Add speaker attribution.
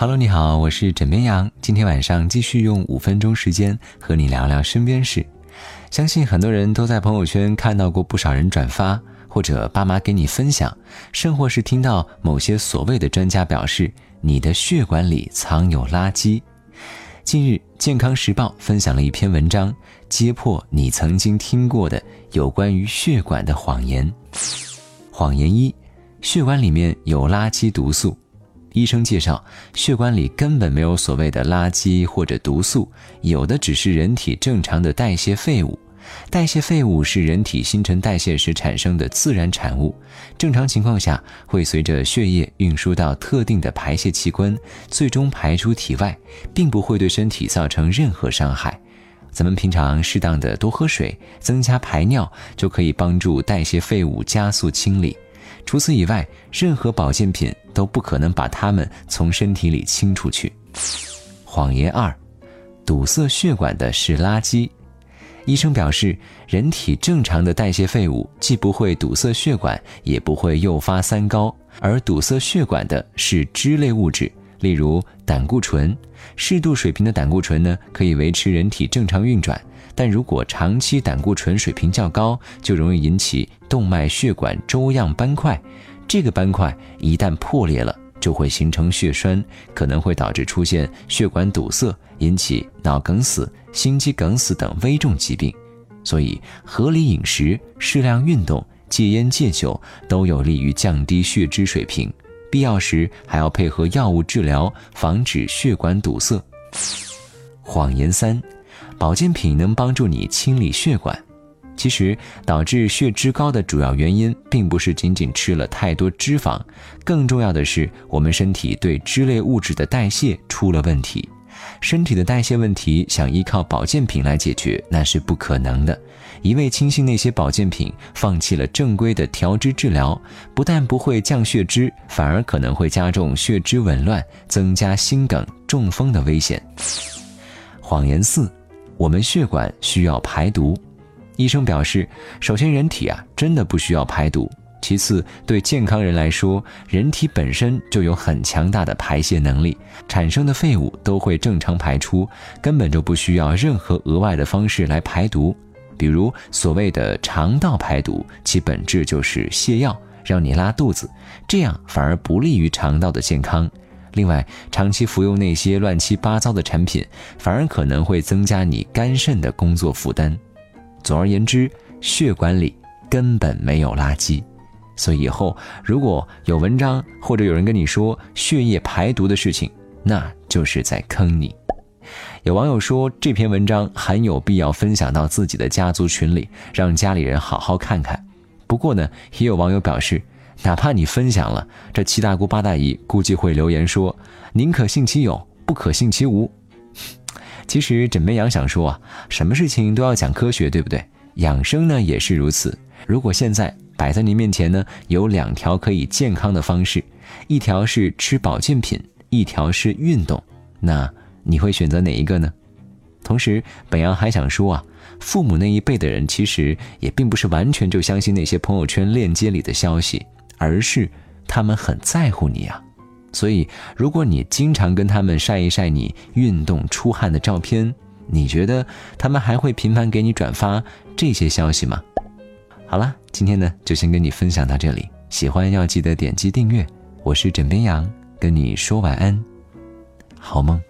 Speaker 1: Hello，你好，我是枕边羊。今天晚上继续用五分钟时间和你聊聊身边事。相信很多人都在朋友圈看到过不少人转发，或者爸妈给你分享，甚或是听到某些所谓的专家表示你的血管里藏有垃圾。近日，《健康时报》分享了一篇文章，揭破你曾经听过的有关于血管的谎言。谎言一：血管里面有垃圾毒素。医生介绍，血管里根本没有所谓的垃圾或者毒素，有的只是人体正常的代谢废物。代谢废物是人体新陈代谢时产生的自然产物，正常情况下会随着血液运输到特定的排泄器官，最终排出体外，并不会对身体造成任何伤害。咱们平常适当的多喝水，增加排尿，就可以帮助代谢废物加速清理。除此以外，任何保健品都不可能把它们从身体里清出去。谎言二：堵塞血管的是垃圾。医生表示，人体正常的代谢废物既不会堵塞血管，也不会诱发三高，而堵塞血管的是脂类物质，例如胆固醇。适度水平的胆固醇呢，可以维持人体正常运转。但如果长期胆固醇水平较高，就容易引起动脉血管粥样斑块。这个斑块一旦破裂了，就会形成血栓，可能会导致出现血管堵塞，引起脑梗死、心肌梗死等危重疾病。所以，合理饮食、适量运动、戒烟戒酒都有利于降低血脂水平。必要时还要配合药物治疗，防止血管堵塞。谎言三。保健品能帮助你清理血管，其实导致血脂高的主要原因，并不是仅仅吃了太多脂肪，更重要的是我们身体对脂类物质的代谢出了问题。身体的代谢问题，想依靠保健品来解决，那是不可能的。一味轻信那些保健品，放弃了正规的调脂治疗，不但不会降血脂，反而可能会加重血脂紊乱，增加心梗、中风的危险。谎言四。我们血管需要排毒，医生表示，首先人体啊真的不需要排毒，其次对健康人来说，人体本身就有很强大的排泄能力，产生的废物都会正常排出，根本就不需要任何额外的方式来排毒。比如所谓的肠道排毒，其本质就是泻药，让你拉肚子，这样反而不利于肠道的健康。另外，长期服用那些乱七八糟的产品，反而可能会增加你肝肾的工作负担。总而言之，血管里根本没有垃圾。所以以后如果有文章或者有人跟你说血液排毒的事情，那就是在坑你。有网友说这篇文章很有必要分享到自己的家族群里，让家里人好好看看。不过呢，也有网友表示。哪怕你分享了，这七大姑八大姨估计会留言说：“宁可信其有，不可信其无。”其实枕边羊想说啊，什么事情都要讲科学，对不对？养生呢也是如此。如果现在摆在您面前呢，有两条可以健康的方式，一条是吃保健品，一条是运动，那你会选择哪一个呢？同时，本羊还想说啊，父母那一辈的人其实也并不是完全就相信那些朋友圈链接里的消息。而是他们很在乎你啊，所以如果你经常跟他们晒一晒你运动出汗的照片，你觉得他们还会频繁给你转发这些消息吗？好了，今天呢就先跟你分享到这里，喜欢要记得点击订阅。我是枕边羊，跟你说晚安，好梦。